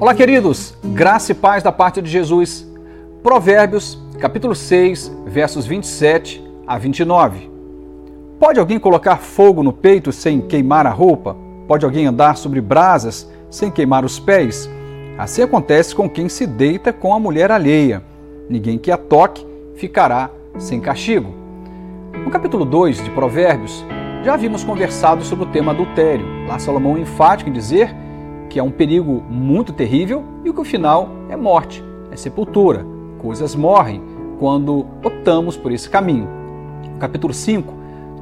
Olá, queridos, graça e paz da parte de Jesus. Provérbios, capítulo 6, versos 27 a 29. Pode alguém colocar fogo no peito sem queimar a roupa? Pode alguém andar sobre brasas sem queimar os pés? Assim acontece com quem se deita com a mulher alheia. Ninguém que a toque ficará sem castigo. No capítulo 2 de Provérbios, já havíamos conversado sobre o tema adultério. Lá Salomão é enfático em dizer que é um perigo muito terrível e que o final é morte, é sepultura. Coisas morrem quando optamos por esse caminho. O capítulo 5,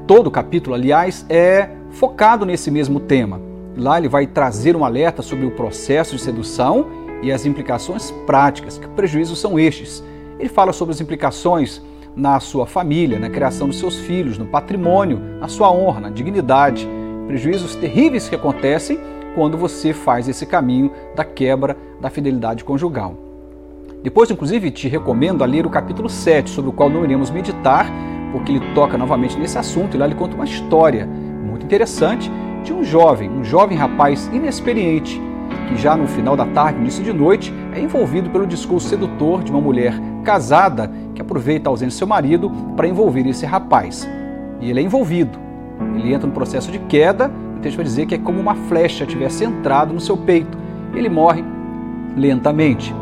todo o capítulo, aliás, é focado nesse mesmo tema. Lá ele vai trazer um alerta sobre o processo de sedução e as implicações práticas. Que prejuízos são estes? Ele fala sobre as implicações na sua família, na criação dos seus filhos, no patrimônio, na sua honra, na dignidade. Prejuízos terríveis que acontecem quando você faz esse caminho da quebra da fidelidade conjugal. Depois, inclusive, te recomendo a ler o capítulo 7, sobre o qual não iremos meditar, porque ele toca novamente nesse assunto e lá ele conta uma história muito interessante de um jovem, um jovem rapaz inexperiente, que já no final da tarde, início de noite, é envolvido pelo discurso sedutor de uma mulher casada que aproveita a ausência do seu marido para envolver esse rapaz. E ele é envolvido. Ele entra no processo de queda o texto vai dizer que é como uma flecha tivesse entrado no seu peito. Ele morre lentamente.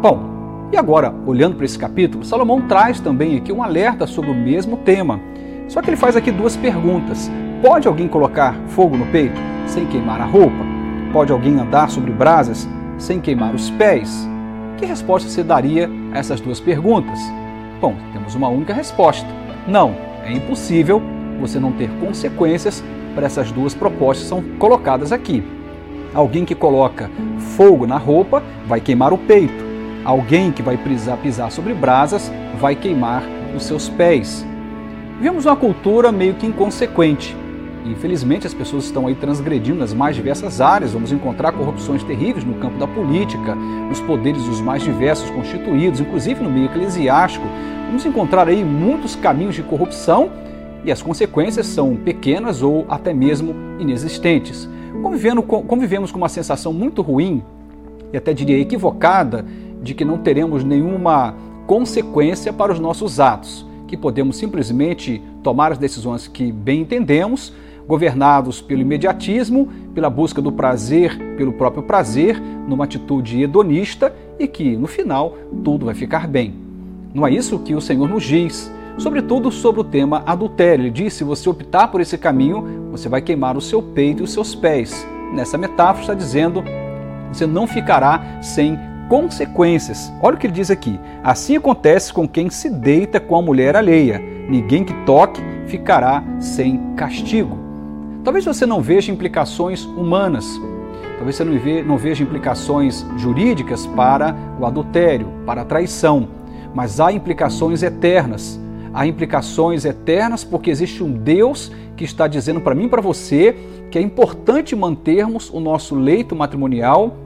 Bom, e agora, olhando para esse capítulo, Salomão traz também aqui um alerta sobre o mesmo tema. Só que ele faz aqui duas perguntas. Pode alguém colocar fogo no peito sem queimar a roupa? Pode alguém andar sobre brasas sem queimar os pés? Que resposta você daria a essas duas perguntas? Bom, temos uma única resposta. Não, é impossível você não ter consequências para essas duas propostas são colocadas aqui. Alguém que coloca fogo na roupa vai queimar o peito. Alguém que vai pisar, pisar sobre brasas vai queimar os seus pés. Vemos uma cultura meio que inconsequente. Infelizmente, as pessoas estão aí transgredindo nas mais diversas áreas. Vamos encontrar corrupções terríveis no campo da política, nos poderes dos mais diversos constituídos, inclusive no meio eclesiástico. Vamos encontrar aí muitos caminhos de corrupção e as consequências são pequenas ou até mesmo inexistentes. Convivendo com, convivemos com uma sensação muito ruim e até diria equivocada de que não teremos nenhuma consequência para os nossos atos, que podemos simplesmente tomar as decisões que bem entendemos, governados pelo imediatismo, pela busca do prazer, pelo próprio prazer, numa atitude hedonista e que no final tudo vai ficar bem. Não é isso que o Senhor nos diz sobretudo sobre o tema adultério. Ele diz: se você optar por esse caminho, você vai queimar o seu peito e os seus pés. Nessa metáfora está dizendo: você não ficará sem consequências. Olha o que ele diz aqui: assim acontece com quem se deita com a mulher alheia. Ninguém que toque ficará sem castigo. Talvez você não veja implicações humanas, talvez você não veja implicações jurídicas para o adultério, para a traição, mas há implicações eternas há implicações eternas, porque existe um Deus que está dizendo para mim e para você que é importante mantermos o nosso leito matrimonial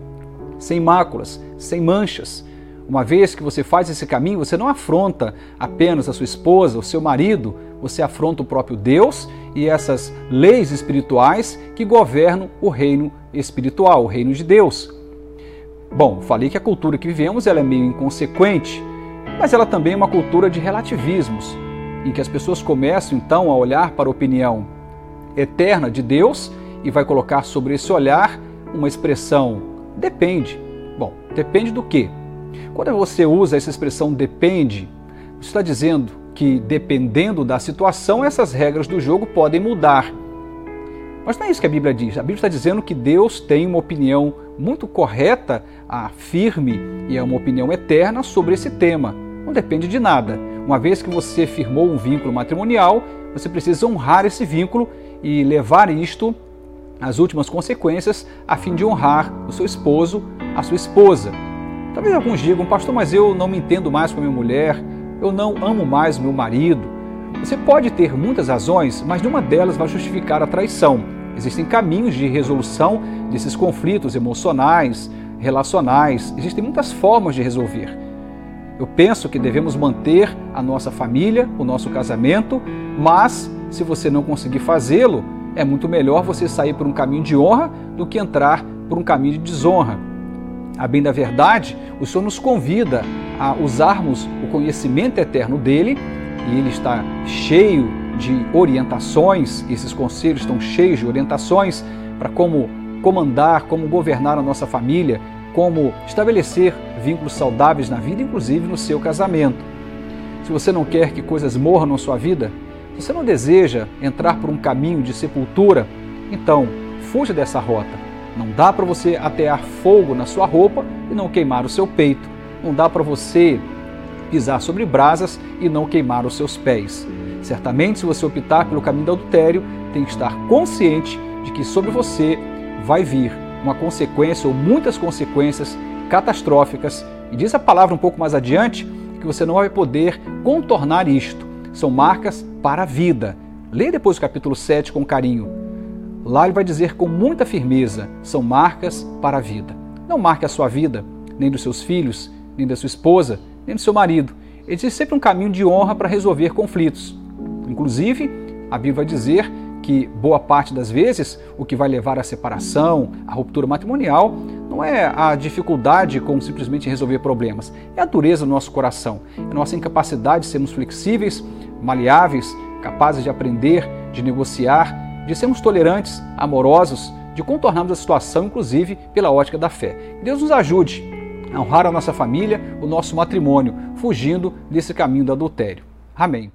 sem máculas, sem manchas. Uma vez que você faz esse caminho, você não afronta apenas a sua esposa, o seu marido, você afronta o próprio Deus e essas leis espirituais que governam o reino espiritual, o reino de Deus. Bom, falei que a cultura que vivemos ela é meio inconsequente, mas ela também é uma cultura de relativismos, em que as pessoas começam então a olhar para a opinião eterna de Deus e vai colocar sobre esse olhar uma expressão depende. Bom, depende do quê? Quando você usa essa expressão depende, você está dizendo que dependendo da situação, essas regras do jogo podem mudar. Mas não é isso que a Bíblia diz. A Bíblia está dizendo que Deus tem uma opinião muito correta, firme e é uma opinião eterna sobre esse tema não depende de nada. Uma vez que você firmou um vínculo matrimonial, você precisa honrar esse vínculo e levar isto às últimas consequências a fim de honrar o seu esposo, a sua esposa. Talvez alguns digam, pastor, mas eu não me entendo mais com a minha mulher, eu não amo mais o meu marido. Você pode ter muitas razões, mas nenhuma delas vai justificar a traição. Existem caminhos de resolução desses conflitos emocionais, relacionais, existem muitas formas de resolver. Eu penso que devemos manter a nossa família, o nosso casamento, mas se você não conseguir fazê-lo, é muito melhor você sair por um caminho de honra do que entrar por um caminho de desonra. A bem da verdade, o Senhor nos convida a usarmos o conhecimento eterno dele, e ele está cheio de orientações, esses conselhos estão cheios de orientações para como comandar, como governar a nossa família, como estabelecer vínculos saudáveis na vida, inclusive no seu casamento. Se você não quer que coisas morram na sua vida, se você não deseja entrar por um caminho de sepultura, então fuja dessa rota. Não dá para você atear fogo na sua roupa e não queimar o seu peito. Não dá para você pisar sobre brasas e não queimar os seus pés. Certamente, se você optar pelo caminho do adultério, tem que estar consciente de que sobre você vai vir uma consequência ou muitas consequências catastróficas. E diz a palavra um pouco mais adiante que você não vai poder contornar isto. São marcas para a vida. Leia depois o capítulo 7 com carinho. Lá ele vai dizer com muita firmeza: são marcas para a vida. Não marque a sua vida, nem dos seus filhos, nem da sua esposa, nem do seu marido. Existe sempre um caminho de honra para resolver conflitos. Inclusive, a Bíblia vai dizer que boa parte das vezes o que vai levar à separação, à ruptura matrimonial, não é a dificuldade com simplesmente resolver problemas, é a dureza do nosso coração, é a nossa incapacidade de sermos flexíveis, maleáveis, capazes de aprender, de negociar, de sermos tolerantes, amorosos, de contornarmos a situação, inclusive pela ótica da fé. Deus nos ajude a honrar a nossa família, o nosso matrimônio, fugindo desse caminho do adultério. Amém.